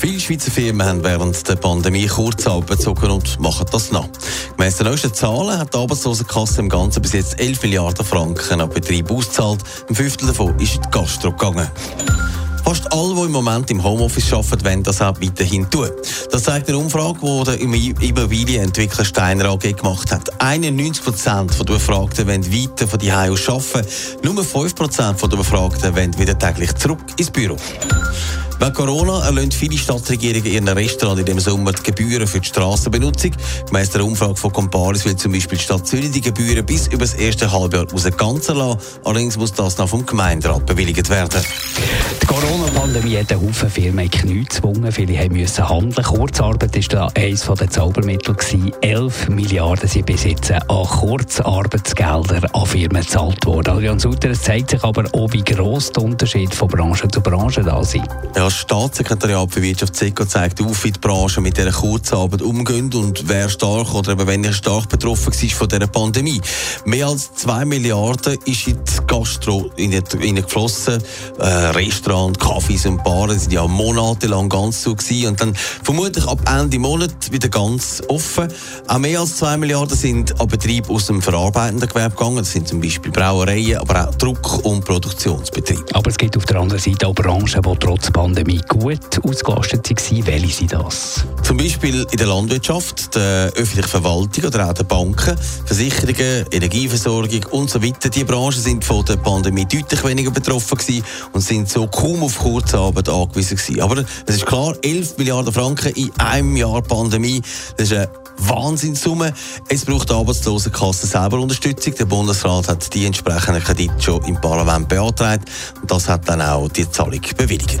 Viele Schweizer Firmen haben während der Pandemie Kurzarbeit bezogen und machen das noch. Gemäss den neuesten Zahlen hat die Arbeitslosenkasse im Ganzen bis jetzt 11 Milliarden Franken an Betrieb ausgezahlt. Ein Fünftel davon ist in die Gastro gegangen. Fast alle, die im Moment im Homeoffice arbeiten, wollen das auch weiterhin tun. Das zeigt eine Umfrage, die der Immobilienentwickler Steiner AG gemacht hat. 91 Prozent der Befragten wollen weiter von die aus arbeiten. Nur 5 Prozent der Befragten wollen wieder täglich zurück ins Büro. Wegen Corona erlöhnt viele Stadtregierungen ihren Restaurants in dem Sommer die Gebühren für die Strassenbenutzung. Gemäss der Umfrage von Comparis will zum Beispiel die Stadt Zürich die Gebühren bis über das erste Halbjahr raus ganz lassen. Allerdings muss das noch vom Gemeinderat bewilligt werden. Die Corona-Pandemie hat einen Haufen Firmen in Knie gezwungen. Viele haben müssen handeln. Kurzarbeit war da eines der Zaubermittel. Gewesen. 11 Milliarden sind bis jetzt an Kurzarbeitsgelder an Firmen gezahlt worden. Adrian Sutter, es zeigt sich aber auch, wie gross der Unterschied von Branche zu Branche da sind. Ja, das Staatssekretariat für Wirtschaft SECO zeigt auf, wie die Branche mit dieser Kurzarbeit umgeht und wer stark oder eben weniger stark betroffen war von dieser Pandemie. Mehr als 2 Milliarden ist in die Gastro geflossen. Äh, Restaurant, Cafés und Bars sind ja monatelang ganz so gewesen und dann vermutlich ab Ende Monat wieder ganz offen. Auch mehr als 2 Milliarden sind an Betriebe aus dem verarbeitenden Gewerbe gegangen. Das sind zum Beispiel Brauereien, aber auch Druck- und Produktionsbetriebe. Aber es gibt auf der anderen Seite auch Branchen, die trotz Pandemie Pandemie gut ausgelastet waren. Welche sind das? Zum Beispiel in der Landwirtschaft, der öffentlichen Verwaltung oder auch der Banken, Versicherungen, Energieversorgung und so weiter. Die Branchen sind von der Pandemie deutlich weniger betroffen gewesen und sind so kaum auf Kurzarbeit angewiesen gewesen. Aber es ist klar, 11 Milliarden Franken in einem Jahr Pandemie, das ist eine Wahnsinnssumme. Es braucht die Arbeitslosenkasse selber Unterstützung. Der Bundesrat hat die entsprechenden Kredite schon im Parlament beantragt und das hat dann auch die Zahlung bewilligt.